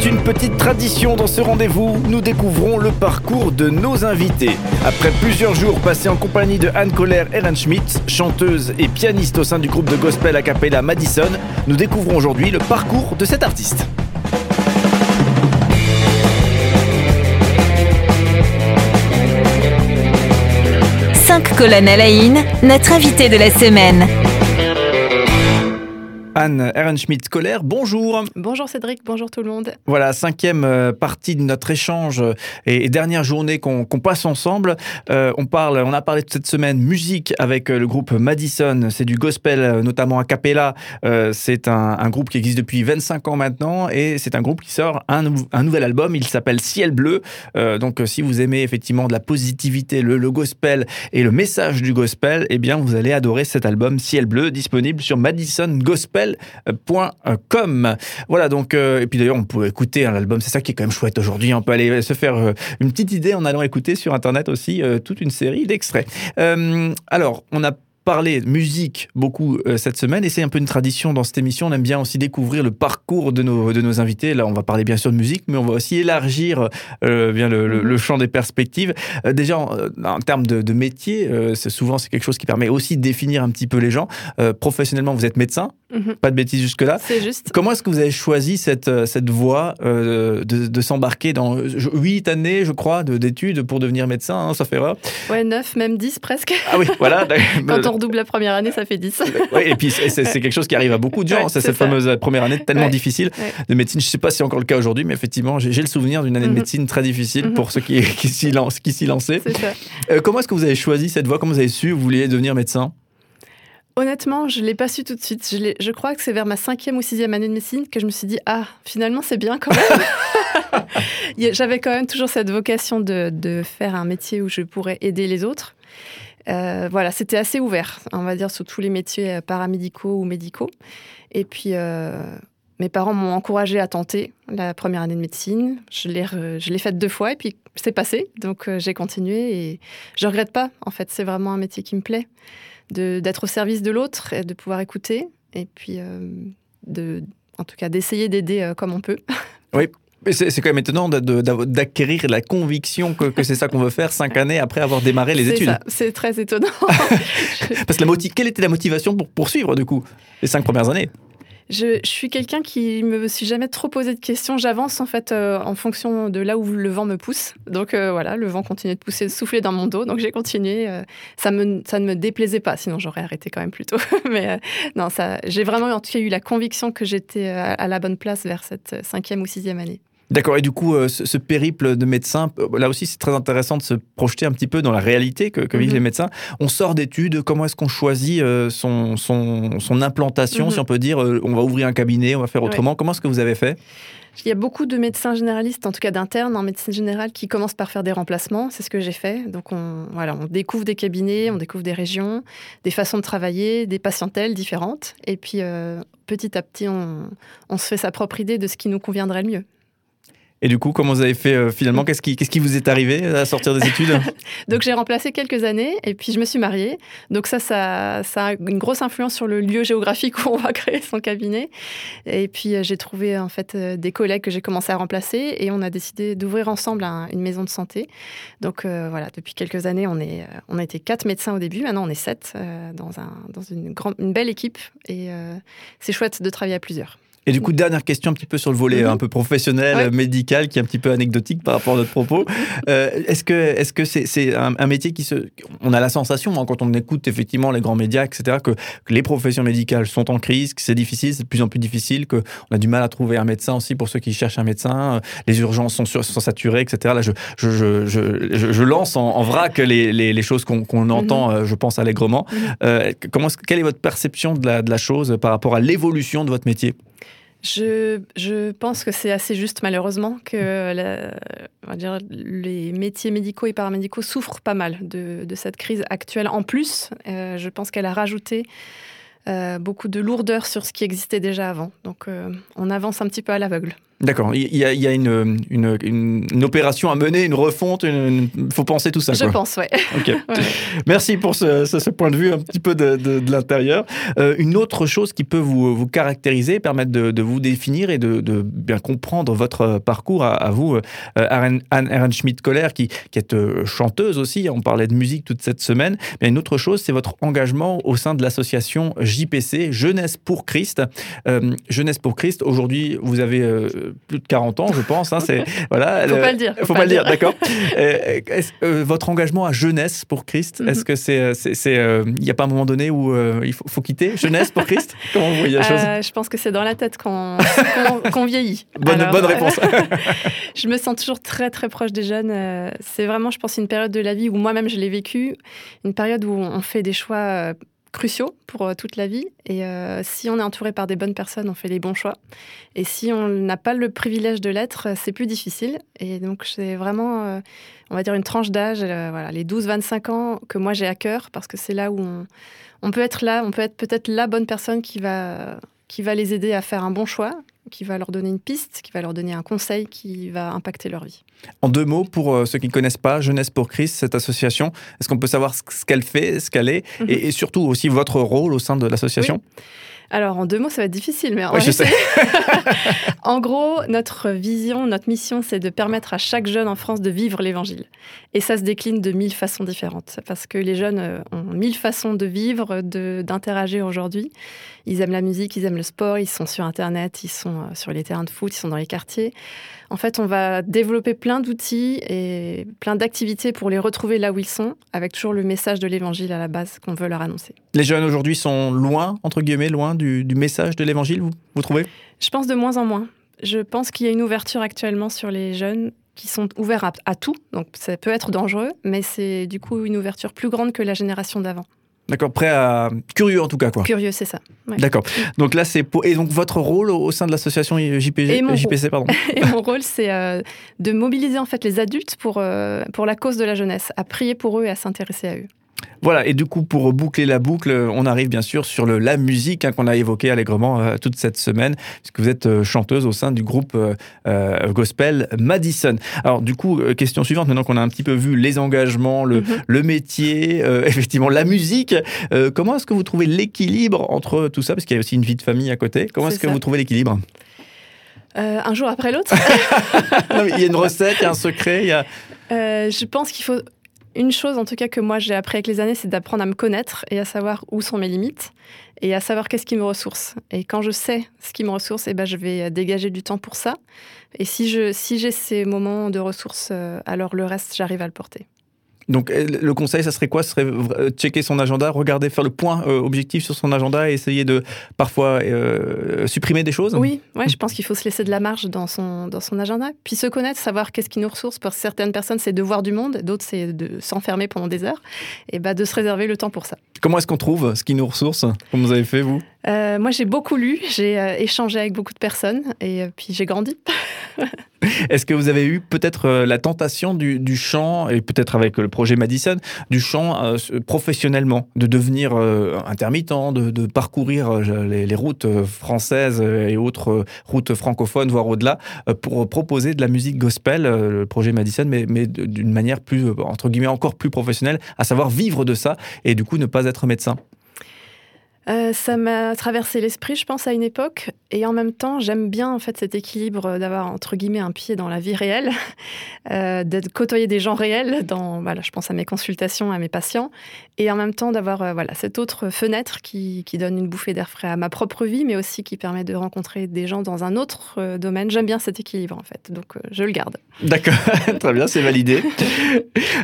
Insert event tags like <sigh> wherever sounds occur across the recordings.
C'est une petite tradition dans ce rendez-vous. Nous découvrons le parcours de nos invités. Après plusieurs jours passés en compagnie de Anne Kohler Ehrenschmidt, chanteuse et pianiste au sein du groupe de gospel a cappella Madison, nous découvrons aujourd'hui le parcours de cet artiste. Cinq colonnes à la in, notre invité de la semaine. Anne Ehrenschmidt-Kohler, bonjour. Bonjour Cédric, bonjour tout le monde. Voilà, cinquième euh, partie de notre échange euh, et dernière journée qu'on passe ensemble. Euh, on, parle, on a parlé cette semaine musique avec le groupe Madison. C'est du gospel, notamment a cappella. c'est un, groupe qui existe depuis 25 ans maintenant et c'est un groupe qui sort un, nouvel album. Il s'appelle Ciel Bleu. donc, si vous aimez effectivement de la positivité, le, le, gospel et le message du gospel, eh bien, vous allez adorer cet album Ciel Bleu, disponible sur Madison Gospel Com. Voilà, donc, euh, et puis d'ailleurs, on peut écouter un album, c'est ça qui est quand même chouette aujourd'hui. On peut aller se faire euh, une petite idée en allant écouter sur Internet aussi euh, toute une série d'extraits. alors, on a parler musique beaucoup euh, cette semaine et c'est un peu une tradition dans cette émission. On aime bien aussi découvrir le parcours de nos, de nos invités. Là, on va parler bien sûr de musique, mais on va aussi élargir euh, bien le, le, mhm. champ des perspectives. Euh, déjà, en, termes de, de métier, c'est souvent c'est quelque chose qui permet aussi de définir un petit peu les gens. professionnellement, vous êtes médecin, mhm. pas de bêtises jusque-là. C'est juste. Comment est-ce que vous avez choisi cette, cette voie de, de s'embarquer dans huit années, je crois, d'études pour devenir médecin, hein, ça fait Ouais, neuf, même dix presque. Ah oui, voilà. <laughs> Quand on double la première année, ça fait 10. <laughs> oui, et puis c'est quelque chose qui arrive à beaucoup de gens. c'est cette fameuse première année tellement difficile de médecine. Je ne sais pas si c'est encore le cas aujourd'hui, mais effectivement, j'ai le souvenir d'une année de mhm. médecine très difficile mhm. pour ceux qui, <laughs> qui s'y lançaient. Euh, comment est-ce que vous avez choisi cette voie? Comment vous avez su vous vouliez devenir médecin? Honnêtement, je ne l'ai pas su tout de suite. Je, je crois que c'est vers ma cinquième ou sixième année de médecine que je me suis dit Ah, finalement, c'est bien quand même. <laughs> J'avais quand même toujours cette vocation de, de, faire un métier où je pourrais aider les autres. Euh, voilà, c'était assez ouvert, on va dire, sur tous les métiers euh, paramédicaux ou médicaux. Et puis, euh, mes parents m'ont encouragé à tenter la première année de médecine. Je l'ai, faite deux fois et puis c'est passé. Donc, j'ai continué et je regrette pas. En fait, c'est vraiment un métier qui me plaît, d'être au service de l'autre et de pouvoir écouter. Et puis, de, en tout cas, d'essayer d'aider comme on peut. <laughs> Oui, c'est quand même étonnant d'acquérir la conviction que, c'est ça qu'on veut faire cinq années après avoir démarré les études. C'est très étonnant. <laughs> <laughs> Parce que la quelle était la motivation pour poursuivre du coup les cinq premières années? Je, suis quelqu'un qui me suis jamais trop posé de questions. J'avance en fait euh, en fonction de là où le vent me pousse. Donc euh, voilà, le vent continuait de pousser, de souffler dans mon dos. Donc j'ai continué. Euh, ça, ne me déplaisait pas, sinon j'aurais arrêté quand même plus tôt. <laughs> Mais non, ça, j'ai vraiment en tout cas eu la conviction que j'étais à la bonne place vers cette cinquième ou sixième année. D'accord, et du coup, euh, ce, périple de médecin, euh, là aussi, c'est très intéressant de se projeter un petit peu dans la réalité que, vivent mhm. les médecins. On sort d'études, comment est-ce qu'on choisit euh, son, son, implantation, mhm. si on peut dire On va ouvrir un cabinet, on va faire autrement. Comment est-ce que vous avez fait? Il y a beaucoup de médecins généralistes, en tout cas d'internes en médecine générale, qui commencent par faire des remplacements. C'est ce que j'ai fait. Donc, on, voilà, on découvre des cabinets, on découvre des régions, des façons de travailler, des patientèles différentes. Et puis, petit à petit, on, on se fait sa propre idée de ce qui nous conviendrait le mieux. Et du coup, comment vous avez fait euh, finalement Qu'est-ce qui, vous est arrivé à sortir des études <laughs> Donc j'ai remplacé quelques années et puis je me suis mariée. Donc ça, ça, ça, a une grosse influence sur le lieu géographique où on va créer son cabinet. Et puis euh, j'ai trouvé en fait euh, des collègues que j'ai commencé à remplacer et on a décidé d'ouvrir ensemble une maison de santé. Donc voilà, depuis quelques années, on, est, on a été quatre médecins au début. Maintenant, on est sept dans, un, dans une, grande, une belle équipe et c'est chouette de travailler à plusieurs. Et du coup, dernière question un petit peu sur le volet mhm. un peu professionnel, médical, qui est un petit peu anecdotique par rapport à notre propos. <laughs> Euh, est-ce que est-ce que c'est c'est un, métier qui se... On a la sensation, hein, quand on écoute effectivement les grands médias, etc., que, les professions médicales sont en crise, que c'est difficile, c'est de plus en plus difficile, qu'on a du mal à trouver un médecin aussi pour ceux qui cherchent un médecin, euh, les urgences sont, sur, sont saturées, etc. Là, je, je, je, je, je lance en, vrac les, les, les choses qu'on qu'on entend, mhm. euh, je pense, allègrement. Mhm. comment, quelle est votre perception de la, de la chose par rapport à l'évolution de votre métier? Je, pense que c'est assez juste, malheureusement, que les métiers médicaux et paramédicaux souffrent pas mal de, de cette crise actuelle. En plus, euh, je pense qu'elle a rajouté euh, beaucoup de lourdeur sur ce qui existait déjà avant. Donc, euh, on avance un petit peu à l'aveugle. D'accord. Il y a, il y a une, une, une, opération à mener, une refonte. Il faut penser tout ça. Je pense, ouais. Ok. <laughs> Merci pour ce, ce, point de vue un petit peu de, de, de l'intérieur. Euh, une autre chose qui peut vous, vous caractériser, permettre de, de vous définir et de, bien comprendre votre parcours à, à vous, euh, Anne Ehrenschmidt-Koller, qui, qui est euh, chanteuse aussi. On parlait de musique toute cette semaine. Mais une autre chose, c'est votre engagement au sein de l'association JPC, Jeunesse pour Christ. Euh, Jeunesse pour Christ, aujourd'hui, vous avez plus de 40 ans, je pense. Hein, c'est <laughs> voilà. Faut pas le dire. Faut, faut pas, le dire, d'accord. <laughs> Euh, euh, votre engagement à jeunesse pour Christ, mhm. est-ce que c'est, c'est, il euh, n'y a pas un moment donné où il faut, faut, quitter jeunesse pour Christ <laughs> Comment vous voyez la chose Je pense que c'est dans la tête qu'on, qu'on, vieillit. Bonne, bonne réponse. je me sens toujours très très proche des jeunes. C'est vraiment, je pense, une période de la vie où moi-même je l'ai vécu, une période où on fait des choix cruciaux pour euh, toute la vie. Et euh, si on est entouré par des bonnes personnes, on fait les bons choix. Et si on n'a pas le privilège de l'être, c'est plus difficile. Et donc, c'est vraiment, euh, on va dire, une tranche d'âge, voilà, les 12-25 ans que moi j'ai à cœur, parce que c'est là où on, on, peut être là, on peut être peut-être la bonne personne qui va, qui va les aider à faire un bon choix qui va leur donner une piste, qui va leur donner un conseil qui va impacter leur vie. En deux mots, pour euh, ceux qui ne connaissent pas Jeunesse pour Christ, cette association, est-ce qu'on peut savoir ce qu'elle fait, ce qu'elle est, mhm. et, surtout aussi votre rôle au sein de l'association? Alors, en deux mots, ça va être difficile, mais en, <laughs> en gros, notre vision, notre mission, c'est de permettre à chaque jeune en France de vivre l'évangile. Et ça se décline de mille façons différentes, parce que les jeunes euh, ont mille façons de vivre, d'interagir aujourd'hui. Ils aiment la musique, ils aiment le sport, ils sont sur Internet, ils sont euh, sur les terrains de foot, ils sont dans les quartiers. En fait, on va développer plein d'outils et plein d'activités pour les retrouver là où ils sont, avec toujours le message de l'évangile à la base qu'on veut leur annoncer. Les jeunes aujourd'hui sont loin, entre guillemets, loin du, message de l'évangile, vous, vous trouvez? Je pense de moins en moins. Je pense qu'il y a une ouverture actuellement sur les jeunes qui sont ouverts à, à, tout, donc ça peut être dangereux, mais c'est du coup une ouverture plus grande que la génération d'avant. D'accord, prêt à curieux en tout cas quoi. Curieux, c'est ça. D'accord. Donc là c'est et donc votre rôle au sein de l'association JPG, JPC pardon. <laughs> et mon rôle c'est euh, de mobiliser en fait les adultes pour euh, pour la cause de la jeunesse, à prier pour eux et à s'intéresser à eux. Voilà, et du coup, pour boucler la boucle, on arrive bien sûr sur le, la musique hein, qu'on a évoqué allègrement euh, toute cette semaine, puisque vous êtes euh, chanteuse au sein du groupe euh, gospel Madison. Alors du coup, question suivante, maintenant qu'on a un petit peu vu les engagements, le, mhm. le métier, <laughs> effectivement la musique, comment est-ce que vous trouvez l'équilibre entre tout ça, parce qu'il y a aussi une vie de famille à côté, comment est-ce que vous trouvez l'équilibre? Un jour après l'autre. <laughs> il y a une <laughs> recette, il y a un secret. Il y a... je pense qu'il faut une chose, en tout cas, que moi j'ai appris avec les années, c'est d'apprendre à me connaître et à savoir où sont mes limites et à savoir qu'est-ce qui me ressource. Et quand je sais ce qui me ressource, eh ben, je vais dégager du temps pour ça. Et si j'ai si ces moments de ressources, euh, alors le reste, j'arrive à le porter. Donc euh, le conseil, ça serait quoi? Ce serait euh, checker son agenda, regarder, faire le point euh, objectif sur son agenda et essayer de parfois supprimer des choses? Oui, ouais, je pense qu'il faut se laisser de la marge dans son, dans son agenda. Puis se connaître, savoir qu'est-ce qui nous ressource. Pour certaines personnes, c'est de voir du monde, d'autres, c'est de s'enfermer pendant des heures. Et bah, de se réserver le temps pour ça. Comment est-ce qu'on trouve ce qui nous ressource? Comme vous avez fait, vous? Moi, j'ai beaucoup lu, j'ai échangé avec beaucoup de personnes et puis j'ai grandi. <laughs> Est-ce que vous avez eu peut-être euh, la tentation du, chant, et peut-être avec le projet Madison, du chant euh, professionnellement, de devenir euh, intermittent, de, parcourir les, routes françaises et autres routes francophones, voire au-delà, pour proposer de la musique gospel, le projet Madison, mais, mais d'une manière plus, entre guillemets, encore plus professionnelle, à savoir vivre de ça et du coup ne pas être médecin? Euh, ça m'a traversé l'esprit, je pense, à une époque. Et en même temps, j'aime bien en fait cet équilibre d'avoir entre guillemets un pied dans la vie réelle, <laughs> euh, de côtoyer des gens réels. Dans, voilà, je pense à mes consultations, à mes patients, et en même temps d'avoir euh, voilà cette autre fenêtre qui, qui donne une bouffée d'air frais à ma propre vie, mais aussi qui permet de rencontrer des gens dans un autre euh, domaine. J'aime bien cet équilibre en fait, donc je le garde. D'accord, <laughs> très bien, c'est validé.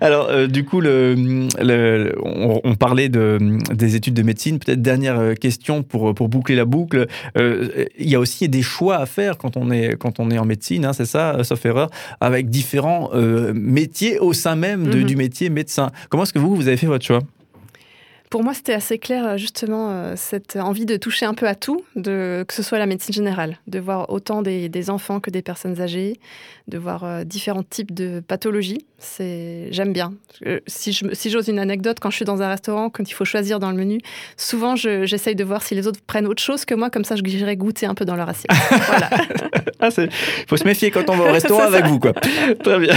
Alors, du coup, le, on, parlait de, des études de médecine. Peut-être dernière euh, question pour, pour boucler la boucle. Euh, il y a aussi des choix à faire quand on est, quand on est en médecine, hein, c'est ça, euh, sauf erreur, avec différents métiers au sein même de, mhm. du métier médecin. Comment est-ce que vous, vous avez fait votre choix? Pour moi, c'était assez clair, euh, justement, euh, cette envie de toucher un peu à tout, de, que ce soit la médecine générale, de voir autant des, enfants que des personnes âgées, de voir euh, différents types de pathologies. C'est, j'aime bien. Si, je, si j'ose une anecdote, quand je suis dans un restaurant, quand il faut choisir dans le menu, souvent j'essaye de voir si les autres prennent autre chose que moi, comme ça je j'irai goûter un peu dans leur assiette. <laughs> voilà. Ah, il faut se méfier quand on va au <laughs> restaurant avec vous, quoi. Très bien.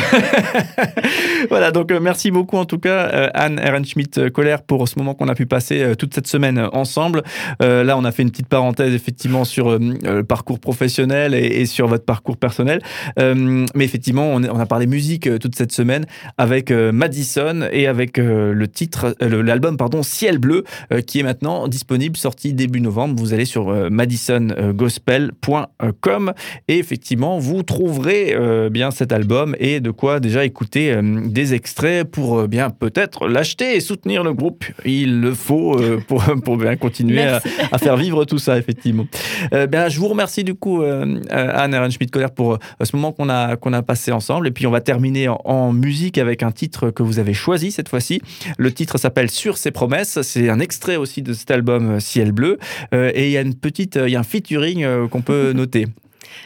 <laughs> voilà, donc merci beaucoup en tout cas, Anne Ehrenschmidt-Kohler, pour ce moment qu'on a pu passer euh, toute cette semaine ensemble. là, on a fait une petite parenthèse effectivement sur le parcours professionnel et, sur votre parcours personnel. mais effectivement, on, a parlé musique toute cette semaine avec Madison et avec le titre, l'album, pardon, Ciel Bleu, qui est maintenant disponible, sorti début novembre. Vous allez sur madisongospel.com et effectivement, vous trouverez bien cet album et de quoi déjà écouter des extraits pour euh, bien peut-être l'acheter et soutenir le groupe. Il le faut euh, <laughs> pour, pour bien continuer à, faire vivre tout ça, effectivement. Euh, bien, je vous remercie du coup, Anne Ehrenschmidt-Kohler, pour ce moment qu'on a, qu'on a passé ensemble. Et puis, on va terminer en, musique avec un titre que vous avez choisi cette fois-ci. Le titre s'appelle Sur ses promesses. C'est un extrait aussi de cet album Ciel bleu. et il y a une petite, il y a un featuring qu'on peut <laughs> noter.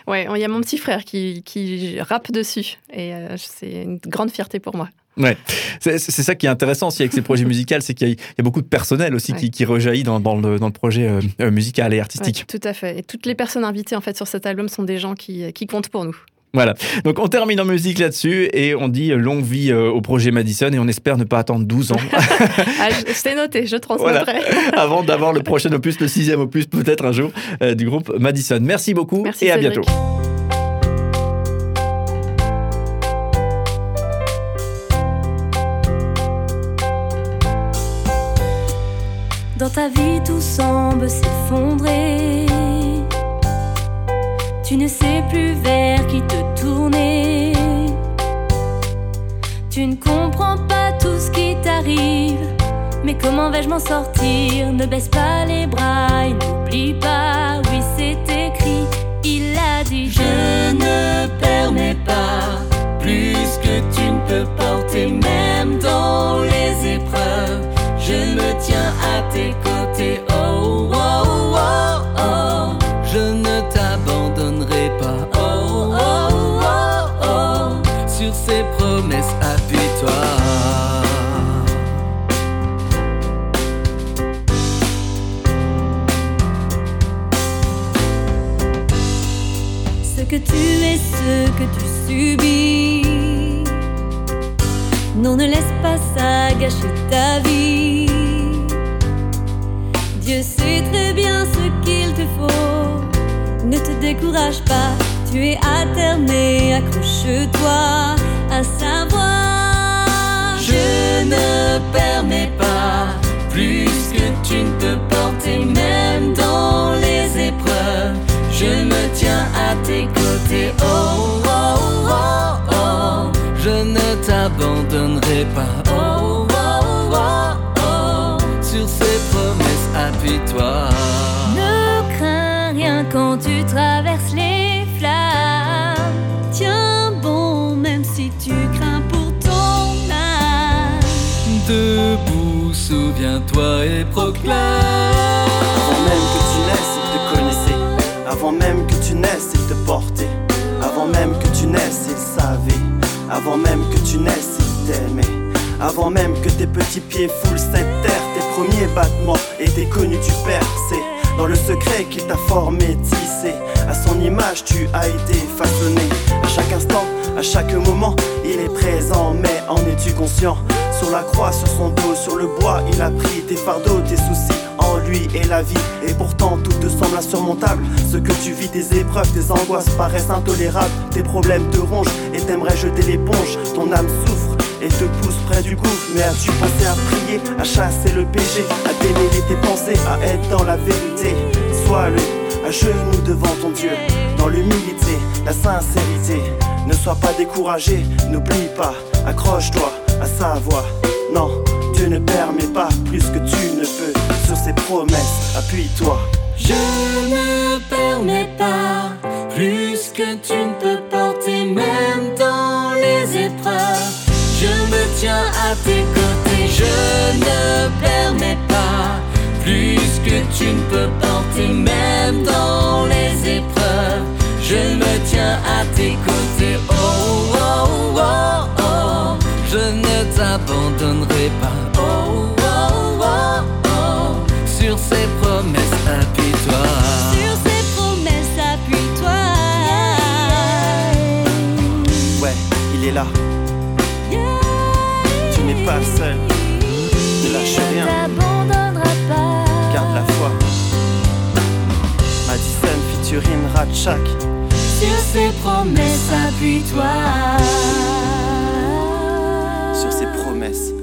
Ouais, il y a mon petit frère qui, qui rappe dessus et euh, c'est une grande fierté pour moi. Ouais, c'est ça qui est intéressant aussi avec ces projets <laughs> musicaux, c'est qu'il y, a beaucoup de personnel aussi qui, qui, rejaillit dans, dans, le, dans le, projet euh, euh, musical et artistique. tout à fait. Et toutes les personnes invitées en fait sur cet album sont des gens qui, qui comptent pour nous. Voilà. Donc on termine en musique là-dessus et on dit longue vie au projet Madison et on espère ne pas attendre 12 ans. <laughs> ah, c'est noté, je transmettrai. <laughs> Avant d'avoir le prochain opus, le sixième opus peut-être un jour du groupe Madison. Merci beaucoup et à bientôt. Dans ta vie, tout semble s'effondrer. Tu ne sais plus vers qui te tourner. Tu ne comprends pas tout ce qui t'arrive. Mais comment vais-je m'en sortir? Ne baisse pas les bras et n'oublie pas. Oui, c'est écrit, il a dit Je ne permets pas plus que tu ne peux porter, même Non, ne laisse pas ça gâcher ta vie. Dieu sait très bien ce qu'il te faut. Ne te décourage pas, tu es à accroche-toi à savoir. Je ne permets pas plus que tu ne peux porter, même dans les épreuves. Je me tiens à tes côtés, oh, oh, oh, pas, oh, oh, oh, oh. Sur ces promesses, appuie-toi. Ne crains rien quand tu traverses les flammes. Tiens bon, même si tu crains pour ton âme. Debout, souviens-toi et proclame. Avant même que tu naisses, il te connaissait. Avant même que tu naisses, il te portait. Avant même que tu naisses, il savait. Avant même que Avant même que tes petits pieds foulent cette terre, tes premiers battements étaient connus du Père. C'est dans le secret qu'il t'a formé, tissé. À son image, tu as été façonné. À chaque instant, à chaque moment, il est présent. Mais en es-tu conscient? Sur la croix, sur son dos, sur le bois, il a pris tes fardeaux, tes soucis en lui et la vie. Et pourtant, tout te semble insurmontable. Ce que tu vis, tes épreuves, tes angoisses paraissent intolérables. Tes problèmes te rongent et t'aimerais jeter l'éponge. Ton âme souffre et te pousse près du gouffre. Mais as-tu pensé à prier, à chasser le péché, à démêler tes pensées, à être dans la vérité? Sois-le, à genoux devant ton Dieu, dans l'humilité, la sincérité. Ne sois pas découragé, n'oublie pas, accroche-toi à sa voix. Non, Dieu ne permet pas plus que tu ne peux. Sur ses promesses, appuie-toi. tu ne peux porter même dans les épreuves. Je me tiens à tes côtés. Oh, oh oh oh oh, je ne t'abandonnerai pas. Oh oh oh oh, sur ces promesses appuie-toi. Sur ces promesses appuie-toi. Ouais, il est là. Tu n'es pas seul. Ne lâche rien. Sur ses promesses, appuie-toi. Sur ses promesses.